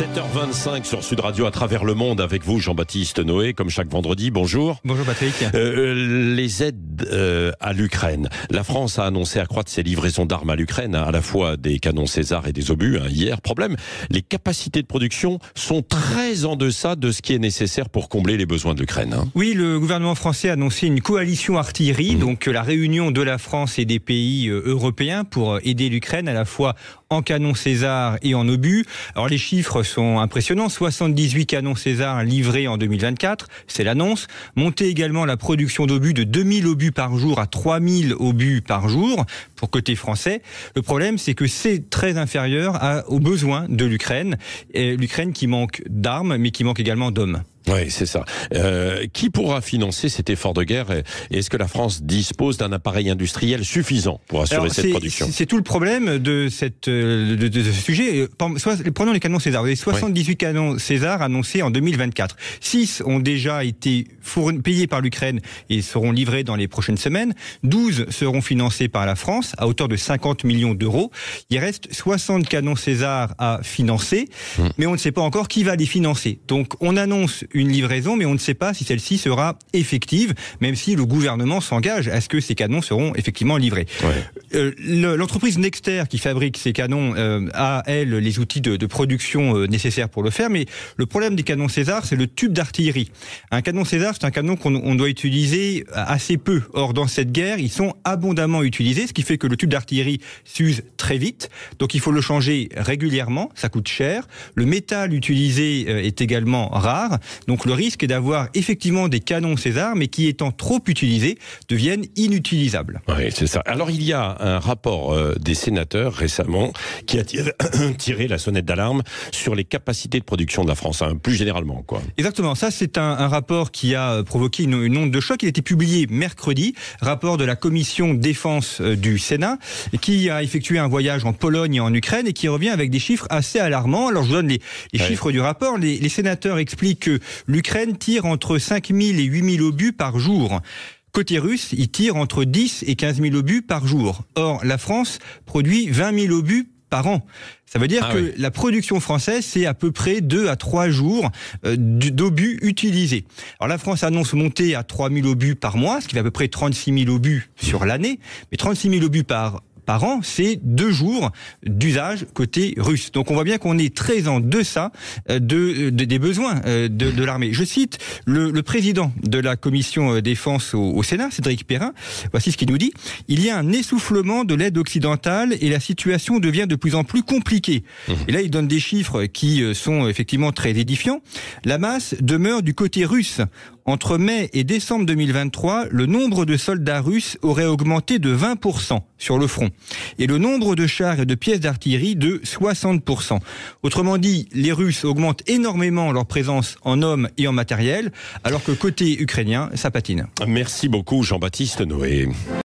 7h25 sur Sud Radio à travers le monde avec vous, Jean-Baptiste Noé, comme chaque vendredi. Bonjour. Bonjour Patrick. Euh, les aides euh, à l'Ukraine. La France a annoncé accroître ses livraisons d'armes à l'Ukraine, à la fois des canons César et des obus. Hein, hier, problème, les capacités de production sont très en deçà de ce qui est nécessaire pour combler les besoins de l'Ukraine. Hein. Oui, le gouvernement français a annoncé une coalition artillerie, mmh. donc la réunion de la France et des pays euh, européens pour aider l'Ukraine à la fois en canons César et en obus. Alors les chiffres sont impressionnants. 78 canons César livrés en 2024, c'est l'annonce. Monter également la production d'obus de 2000 obus par jour à 3000 obus par jour pour côté français. Le problème, c'est que c'est très inférieur aux besoins de l'Ukraine. L'Ukraine qui manque d'armes, mais qui manque également d'hommes. Oui, c'est ça. Euh, qui pourra financer cet effort de guerre et est-ce que la France dispose d'un appareil industriel suffisant pour assurer cette production? C'est tout le problème de, cette, euh, de, ce sujet. Prenons les canons César. Vous avez 78 canons César annoncés en 2024. 6 ont déjà été payés par l'Ukraine et seront livrés dans les prochaines semaines. 12 seront financés par la France à hauteur de 50 millions d'euros. Il reste 60 canons César à financer, mmh. mais on ne sait pas encore qui va les financer. Donc on annonce une livraison, mais on ne sait pas si celle-ci sera effective, même si le gouvernement s'engage à ce que ces canons seront effectivement livrés. Euh, l'entreprise Nexter qui fabrique ces canons euh, a, elle, les outils de, production euh, nécessaires pour le faire, mais le problème des canons César, c'est le tube d'artillerie. Un canon César, c'est un canon qu'on doit utiliser assez peu. Or, dans cette guerre, ils sont abondamment utilisés, ce qui fait que le tube d'artillerie s'use très vite, donc il faut le changer régulièrement, ça coûte cher. Le métal utilisé est également rare, donc le risque est d'avoir effectivement des canons César, mais qui étant trop utilisés, deviennent inutilisables. Oui, c'est ça. Alors il y a un rapport euh, des sénateurs récemment qui a tiré, la sonnette d'alarme sur les capacités de production de la France, hein, plus généralement. Quoi. Exactement. Ça, c'est un, rapport qui a euh, provoqué une, onde de choc. Il a été publié mercredi, rapport de la commission défense euh, du Sénat, qui a effectué un voyage en Pologne et en Ukraine et qui revient avec des chiffres assez alarmants. Alors je vous donne les, chiffres du rapport. Les, les sénateurs expliquent que l'Ukraine tire entre 5 000 et 8 000 obus par jour. Côté russe, il tire entre 10 et 15 000 obus par jour. Or, la France produit 20 000 obus par an. Ça veut dire ah que la production française, c'est à peu près 2 à 3 jours euh, d'obus utilisés. Alors la France annonce monter à 3 000 obus par mois, ce qui fait à peu près 36 000 obus sur l'année. Mais 36 000 obus par par an, c'est deux jours d'usage côté russe. Donc on voit bien qu'on est très en deçà euh, de, des besoins euh, de, l'armée. Je cite le, président de la commission euh, défense au, Sénat, Cédric Perrin. Voici ce qu'il nous dit. Il y a un essoufflement de l'aide occidentale et la situation devient de plus en plus compliquée. Mmh. Et là, il donne des chiffres qui sont effectivement très édifiants. La masse demeure du côté russe. Entre mai et décembre 2023, le nombre de soldats russes aurait augmenté de 20% sur le front et le nombre de chars et de pièces d'artillerie de 60%. Autrement dit, les Russes augmentent énormément leur présence en hommes et en matériel, alors que côté ukrainien, ça patine. Merci beaucoup Jean-Baptiste Noé.